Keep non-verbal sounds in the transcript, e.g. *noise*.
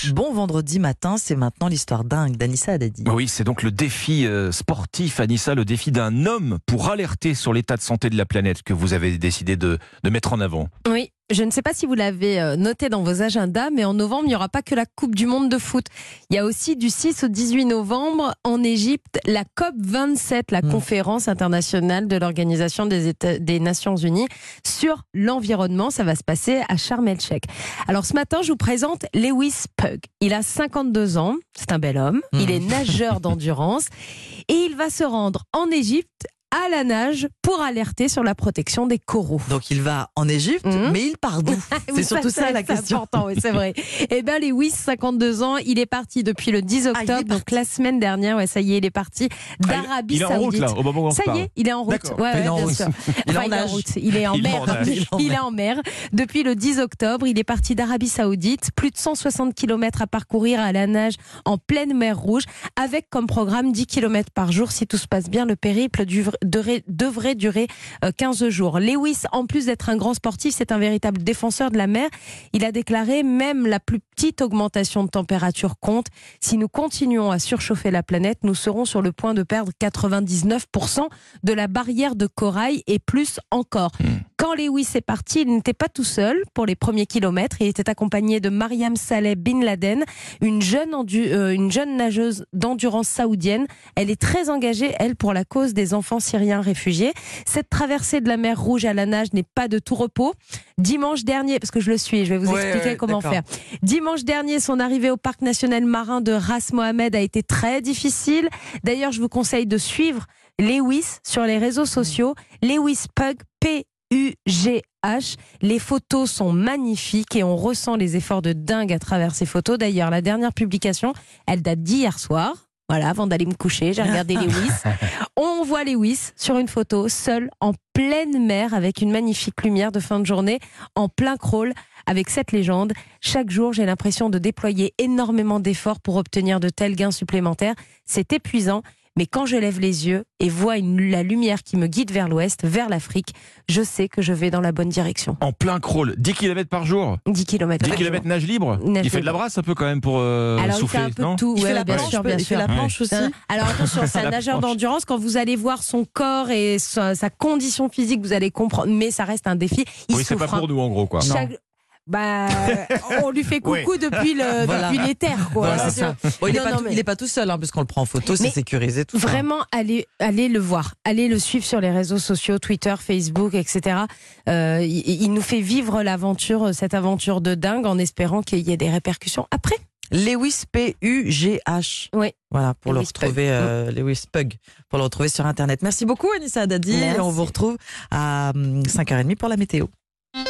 dimanche. Bon vendredi matin, c'est maintenant l'histoire dingue d'Anissa Haddadi. Oui, c'est donc le défi euh, sportif, Anissa, le défi d'un homme pour alerter sur l'état de santé de la planète que vous avez décidé de, de mettre en avant. Oui, je ne sais pas si vous l'avez euh, noté dans vos agendas, mais en novembre, il n'y aura pas que la Coupe du Monde de foot. Il y a aussi du 6 au 18 novembre en Égypte la COP 27, la Mm. conférence internationale de l'Organisation des, États- des Nations Unies sur l'environnement. Ça va se passer à Sharm el-Sheikh. Alors ce matin, je vous présente Lewis Pug. Il a 52 ans, c'est un bel homme. Mm. Il est nageur d'endurance et il va se rendre en Égypte à la nage pour alerter sur la protection des coraux. Donc il va en Égypte, Mhm. mais il part d'où *laughs* Oui, C'est surtout ça, la c'est question. important, oui, c'est vrai. *laughs* Eh bien, Lewis, 52 ans, il est parti depuis le 10 Ah, octobre, donc la semaine dernière. Ouais, ça y est, il est parti Ah, d'Arabie il est en route Saoudite. là, au moment où on Ça y est, il est en route. Ouais, Il est en bien route. sûr. Il est Enfin, en route. Il est en Il est mer. en. Il est en Il est mer. en mer. Depuis le 10 octobre, il est parti d'Arabie Saoudite. Plus de 160 km à parcourir à la nage en pleine mer Rouge, avec comme programme 10 km par jour. Si tout se passe bien, le périple dure- devrait, durer euh, 15 jours. Lewis, en plus d'être un grand sportif, c'est un véritable défenseur de la mer. Il a déclaré même la plus petite augmentation de température compte. Si nous continuons à surchauffer la planète, nous serons sur le point de perdre 99% de la barrière de corail et plus encore. Quand Lewis est parti, il n'était pas tout seul pour les premiers kilomètres. Il était accompagné de Mariam Saleh Bin Laden, une jeune, endu- euh, une jeune nageuse d'endurance saoudienne. Elle est très engagée, elle, pour la cause des enfants syriens réfugiés. Cette traversée de la mer Rouge à la nage n'est pas de tout repos. Dimanche dernier, parce que je le suis, je vais vous Ouais, expliquer ouais, comment faire. Dimanche dernier, son arrivée au parc national marin de Ras Mohamed a été très difficile. D'ailleurs, je vous conseille de suivre Lewis sur les réseaux sociaux. Lewis Pug, P-U-G-H. Les photos sont magnifiques et on ressent les efforts de dingue à travers ces photos. D'ailleurs, la dernière publication, elle date d'hier soir. Voilà, avant d'aller me coucher, j'ai regardé Lewis. *laughs* On voit Lewis sur une photo, seul, en pleine mer, avec une magnifique lumière de fin de journée, en plein crawl, avec cette légende. Chaque jour, j'ai l'impression de déployer énormément d'efforts pour obtenir de tels gains supplémentaires. C'est épuisant. Mais quand je lève les yeux et vois une- la lumière qui me guide vers l'ouest, vers l'Afrique, je sais que je vais dans la bonne direction. En plein crawl, 10 km par jour 10 km. 10 km nage libre Nage Il fait de la brasse un peu quand même pour euh, Alors, il fait souffler, un peu non de tout. Il ouais, fait la bien planche, sûr, bien il sûr. fait la planche aussi. *laughs* Alors attention, c'est *laughs* un nageur d'endurance. Quand vous allez voir son corps et sa, sa condition physique, vous allez comprendre. Mais ça reste un défi. Il Oui, c'est pas souffre, hein. pour nous en gros quoi. Chaque- Bah, on lui fait *laughs* coucou Oui. depuis le Voilà. depuis quoi. Voilà. Bon, il, est Non, pas tout, mais- il est pas tout seul, hein, puisqu'on le prend en photo, c'est sécurisé, tout ça. Vraiment, allez, allez le voir, allez le suivre sur les réseaux sociaux, Twitter, Facebook, etc. Euh, il, il nous fait vivre l'aventure, cette aventure de dingue, en espérant qu'il y ait des répercussions après. Lewis P-U-G-H. Oui. Voilà, pour Lewis le retrouver, euh, Lewis Pug, pour le retrouver sur Internet. Merci beaucoup, Anissa. Et on vous retrouve à hum, 5h30 pour la météo.